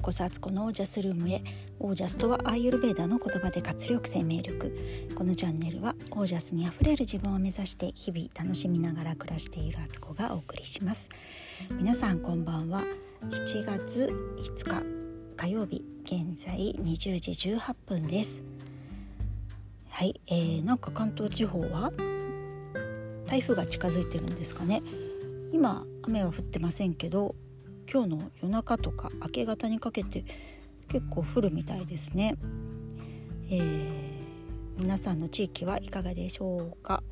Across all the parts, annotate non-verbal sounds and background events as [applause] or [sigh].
うこそアツコのオージャスルームへオージャスとはアーユルベーダの言葉で活力生命力。このチャンネルはオージャスにあふれる自分を目指して日々楽しみながら暮らしているアツコがお送りします。皆さんこんばんは。7月5日火曜日現在20時18分です。はい、えー、なんか関東地方は台風が近づいてるんですかね。今雨は降ってませんけど今日の夜中とか明け方にかけて結構降るみたいですね、えー、皆さんの地域はいかがでしょうか？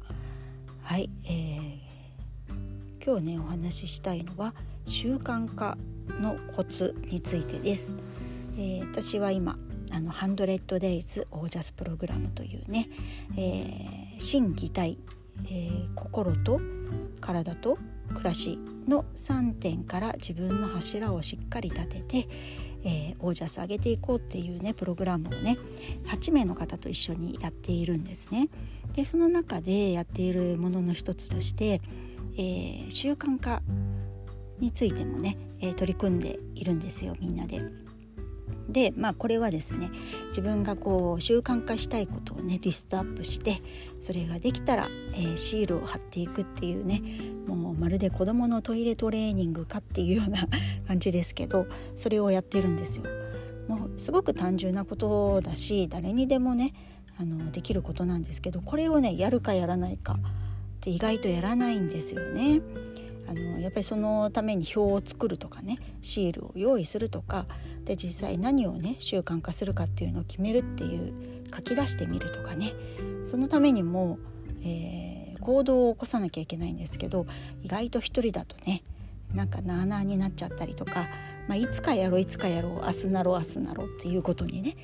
はい、えー、今日ねお話ししたいのは習慣化のコツについてです、えー、私は今あの 100days オージャスプログラムというね、えー、心技体、えー、心と体と暮らしの3点から自分の柱をしっかり立てて、えー、オージャス上げていこうっていうねプログラムをね8名の方と一緒にやっているんですね。でその中でやっているものの一つとして、えー、習慣化についてもね、えー、取り組んでいるんですよみんなで。でまあこれはですね自分がこう習慣化したいことをねリストアップしてそれができたら、えー、シールを貼っていくっていうねもうまるで子どものトイレトレーニングかっていうような [laughs] 感じですけどそれをやってるんですよ。もうすごく単純なことだし誰にでもねあのできることなんですけどこれをねやるかやらないかって意外とやらないんですよね。あのやっぱりそのために表を作るとかねシールを用意するとかで実際何をね習慣化するかっていうのを決めるっていう書き出してみるとかね。そのためにも、えー、行動を起こさなきゃいけないんですけど意外と一人だとねなんかなあなあになっちゃったりとか、まあ、いつかやろういつかやろう明日なろう明日なろうっていうことにね、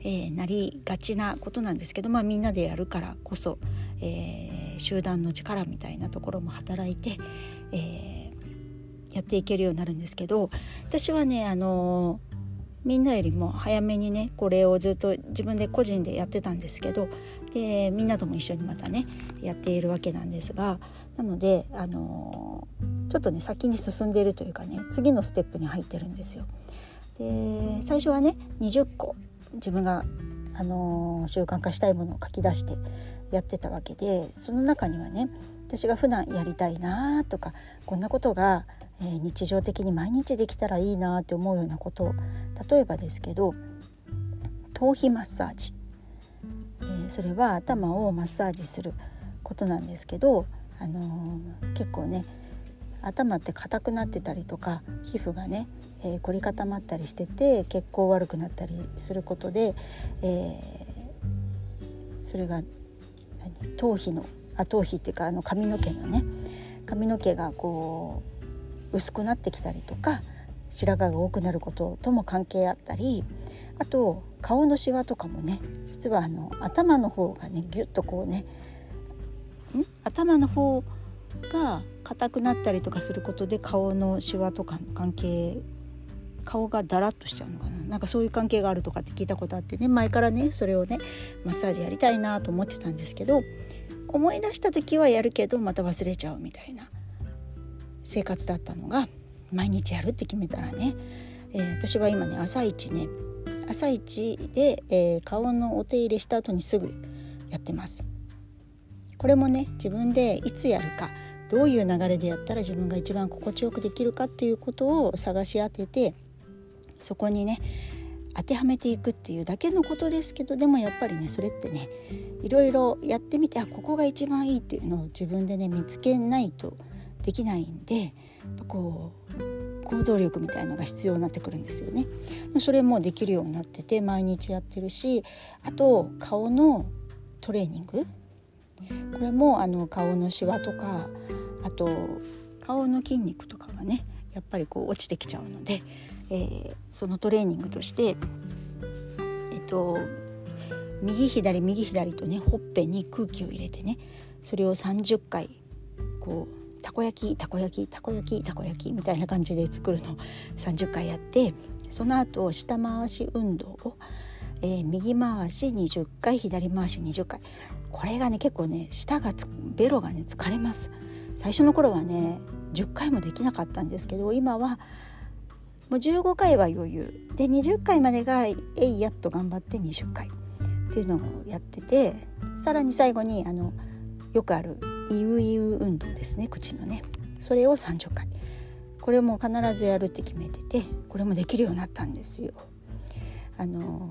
えー、なりがちなことなんですけど、まあ、みんなでやるからこそ、えー、集団の力みたいなところも働いて、えー、やっていけるようになるんですけど私はねあのみんなよりも早めにねこれをずっと自分で個人でやってたんですけどでみんなとも一緒にまたねやっているわけなんですがなのであのちょっとね先に進んでいるというかね次のステップに入ってるんですよ。で最初はね20個自分があの習慣化したいものを書き出してやってたわけでその中にはね私が普段やりたいなとかこんなことが、え、日常的に毎日できたらいいなって思うようなこと例えばですけど頭皮マッサージ、え、それは頭をマッサージすることなんですけど、あのー、結構ね頭って硬くなってたりとか皮膚がね、えー、凝り固まったりしてて血行悪くなったりすることで、えー、それが頭皮の頭皮っていうかあの髪の毛のね髪の毛がこう薄くなってきたりとか白髪が多くなることとも関係あったりあと顔のシワとかもね実はあの頭の方がねギュッとこうねん？頭の方が硬くなったりとかすることで顔のシワとかの関係顔がだらっとしちゃうのかな。なんかそういう関係があるとかって聞いたことあってね前からねそれをねマッサージやりたいなと思ってたんですけど思い出した時はやるけどまた忘れちゃうみたいな生活だったのが毎日やるって決めたらね、えー、私は今ね朝一ね朝一で、えー、顔のお手入れした後にすぐやってます。これもね自分でいつやるかどういう流れでやったら自分が一番心地よくできるかっていうことを探し当ててそこにね当てはめていくっていうだけのことですけどでもやっぱりねそれってねいろいろやってみてあここが一番いいっていうのを自分でね見つけないとできないんでこう行動力みたいのが必要になってくるんですよね。それもできるようになってて毎日やってるしあと顔のトレーニングこれもあの顔のシワとかあと顔の筋肉とかがねやっぱりこう落ちてきちゃうのでえー、そのトレーニングとしてえっと右左右左とねほっぺに空気を入れてねそれを30回こうたこ焼きたこ焼きたこ焼きたこ焼きみたいな感じで作るのを30回やってその後下回し運動を、えー、右回し20回左回し20回。これがね結構ね舌がベロがね疲れます。最初の頃はね10回もできなかったんですけど今はもう15回は余裕。で20回までがえいやっと頑張って20回。っていうのをやっててさらに最後にあのよくあるイウイウ運動ですね。口のね。それを30回。これも必ずやるって決めててこれもできるようになったんですよ。あの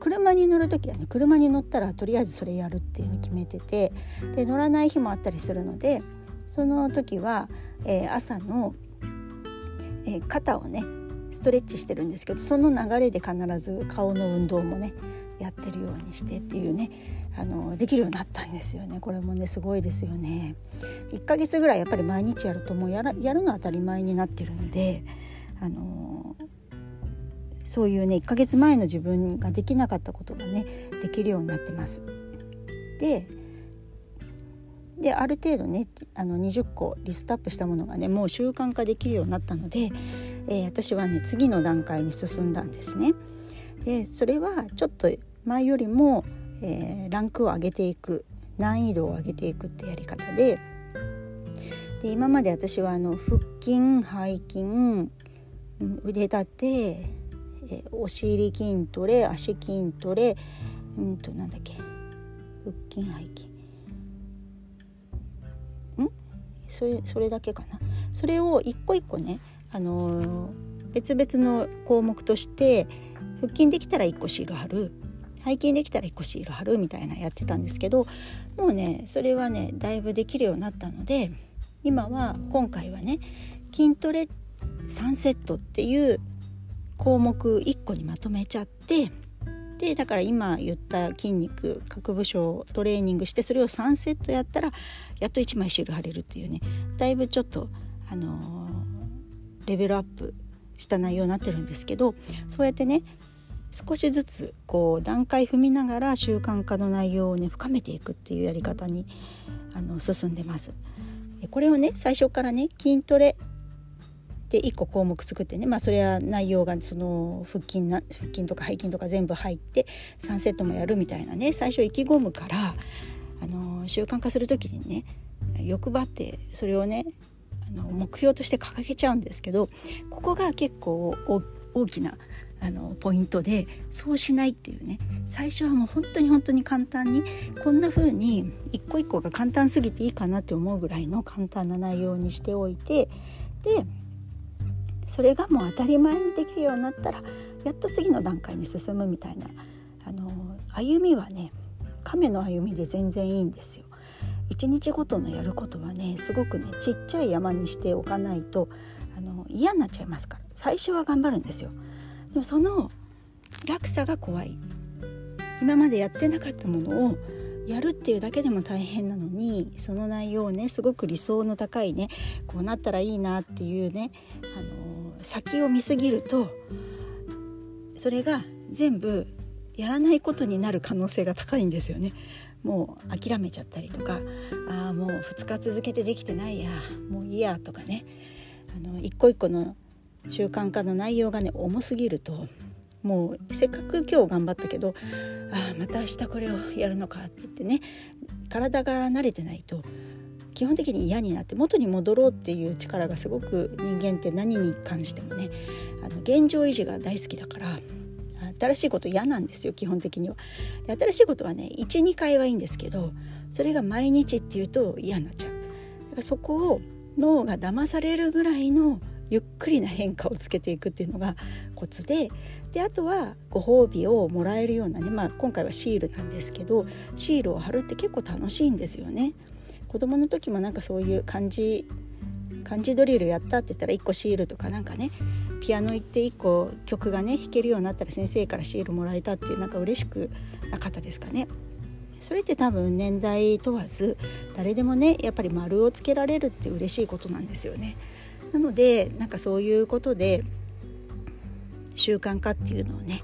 車に乗る時はね車に乗ったらとりあえずそれやるっていうのを決めててで乗らない日もあったりするのでその時は、えー、朝の、えー、肩をねストレッチしてるんですけどその流れで必ず顔の運動もねやってるようにしてっていうねあのできるようになったんですよねこれもねすごいですよね1ヶ月ぐらいやっぱり毎日やるともうやらやるの当たり前になってるのであのそういうね1ヶ月前の自分ができなかったことがねできるようになってます。でである程度ねあの20個リストアップしたものがねもう習慣化できるようになったので、えー、私はね次の段階に進んだんですね。でそれはちょっと前よりも、えー、ランクを上げていく難易度を上げていくってやり方でで今まで私はあの腹筋背筋腕立てえお尻筋トレ足筋トレうんとなんだっけ腹筋背筋それそれだけかな。それを一個一個ね、あの、別々の項目として腹筋できたら1個シール貼る背筋できたら1個シール貼るみたいなやってたんですけどもうねそれはねだいぶできるようになったので今は今回はね筋トレ3セットっていう項目1個にまとめちゃってでだから今言った筋肉各部署をトレーニングしてそれを3セットやったらやっと1枚シール貼れるっていうねだいぶちょっとあのー、レベルアップした内容になってるんですけどそうやってね少しずつこう段階踏みながら習慣化の内容をね深めていくっていうやり方にあの進んでます。これをね最初からね筋トレで1個項目作ってねまあそれは内容がその腹筋な腹筋とか背筋とか全部入って3セットもやるみたいなね最初意気込むからあの習慣化する時にね欲張ってそれをねあの目標として掲げちゃうんですけどここが結構大きなあのポイントでそうしないっていうね最初はもう本当に本当に簡単にこんな風に一個一個が簡単すぎていいかなって思うぐらいの簡単な内容にしておいてでそれがもう当たり前にできるようになったらやっと次の段階に進むみたいなあの歩みはね亀の歩みで全然いいんですよ。一日ごとのやることはねすごくねちっちゃい山にしておかないとあの嫌になっちゃいますから最初は頑張るんですよ。でもその落差が怖い今までやってなかったものをやるっていうだけでも大変なのにその内容をねすごく理想の高いねこうなったらいいなっていうね、あの先を見すぎるとそれが全部やらないことになる可能性が高いんですよね。もう諦めちゃったりとかああもう2日続けてできてないやもういいやとかねあの一個一個の習慣化の内容がね重すぎるともうせっかく今日頑張ったけどああまた明日これをやるのかって言ってね体が慣れてないと基本的に嫌になって元に戻ろうっていう力がすごく人間って何に関してもねあの現状維持が大好きだから新しいこと嫌なんですよ基本的には。で新しいことはね12回はいいんですけどそれが毎日っていうと嫌になっちゃう。だからそこを脳が騙されるぐらいのゆっくりな変化をつけていくっていうのがコツでであとはご褒美をもらえるようなね、まあ、今回はシールなんですけどシールを貼るって結構楽しいんですよね。子供の時もなんかそういう漢字漢字ドリルやったって言ったら1個シールとかなんかねピアノ行って1個曲がね弾けるようになったら先生からシールもらえたっていうなんか嬉しくなかったですかね。それって多分年代問わず誰でもねやっぱり丸をつけられるって嬉しいことなんですよね。なのでなんかそういうことで習慣化っていうのをね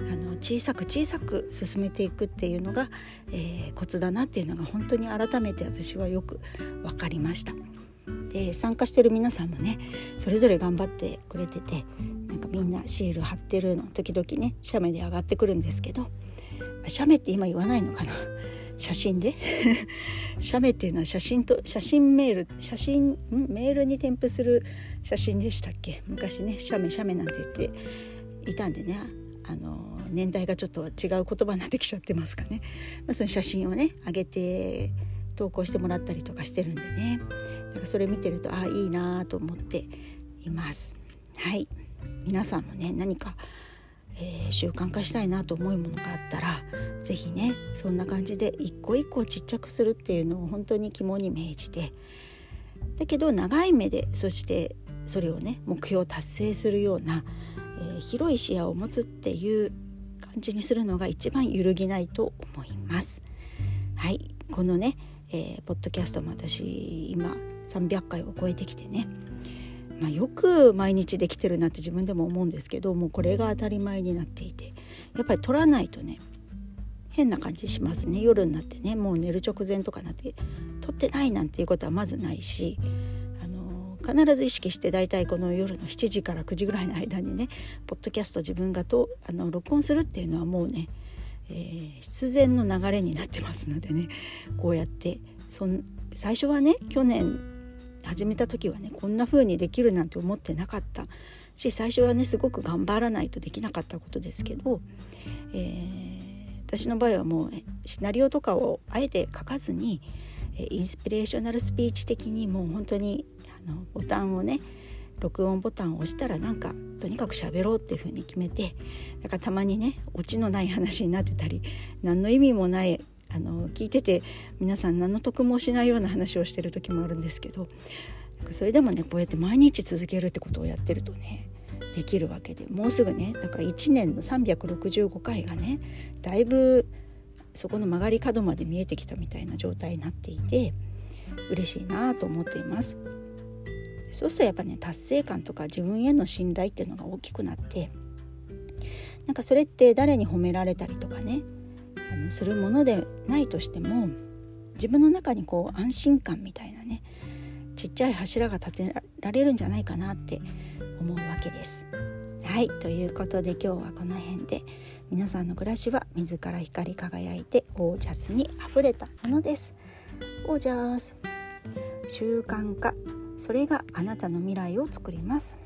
あの小さく小さく進めていくっていうのが、えー、コツだなっていうのが本当に改めて私はよく分かりました。で参加してる皆さんもねそれぞれ頑張ってくれててなんかみんなシール貼ってるの時々ね写メで上がってくるんですけど写メって今言わないのかな？[laughs] 写真で？[laughs] 写メっていうのは写真と写真メール写真メールに添付する写真でしたっけ？昔ね写メ写メなんて言っていたんでねあの年代がちょっと違う言葉になってきちゃってますかね、まあ、その写真をね上げて投稿してもらったりとかしてるんでね。それ見てるとああいいなと思っています。はい。皆さんもね何かえー、習慣化したいなと思うものがあったら是非ねそんな感じで一個一個ちっちゃくするっていうのを本当に肝に銘じてだけど長い目でそしてそれをね目標を達成するような、えー、広い視野を持つっていう感じにするのが一番揺るぎないと思います。はい。このね、えー、ポッドキャストも私今300回を超えてきてね。まあ、よく毎日できてるなって自分でも思うんですけどもうこれが当たり前になっていてやっぱり取らないとね変な感じしますね。夜になってねもう寝る直前とかなって取ってないなんていうことはまずないしあの必ず意識して大体この夜の7時から9時ぐらいの間にねポッドキャスト自分がとあの録音するっていうのはもうね、えー、必然の流れになってますのでねこうやってそん最初はね去年始めた時はねこんな風にできるなんて思ってなかった。し最初はねすごく頑張らないとできなかったことですけど、えー、私の場合はもうシナリオとかをあえて書かずにインスピレーショナルスピーチ的にもう本当にあのボタンをね録音ボタンを押したらなんかとにかく喋ろうっていう風に決めてだからたまにねオチのない話になってたり何の意味もないあの聞いてて皆さん何の得もしないような話をしてる時もあるんですけどそれでもねこうやって毎日続けるってことをやってるとねできるわけでもうすぐねだから1年の365回がねだいぶそこの曲がり角まで見えてきたみたいな状態になっていて嬉しいなと思っています。そうするとやっぱね達成感とか自分への信頼っていうのが大きくなってなんかそれって誰に褒められたりとかねあのするものでないとしても自分の中にこう安心感みたいなねちっちゃい柱が立てられるんじゃないかなって思うわけです。はいということで今日はこの辺で皆さんの暮らしは自ら光り輝いてオージャスにあふれたものです。オージャス習慣化それがあなたの未来を作ります。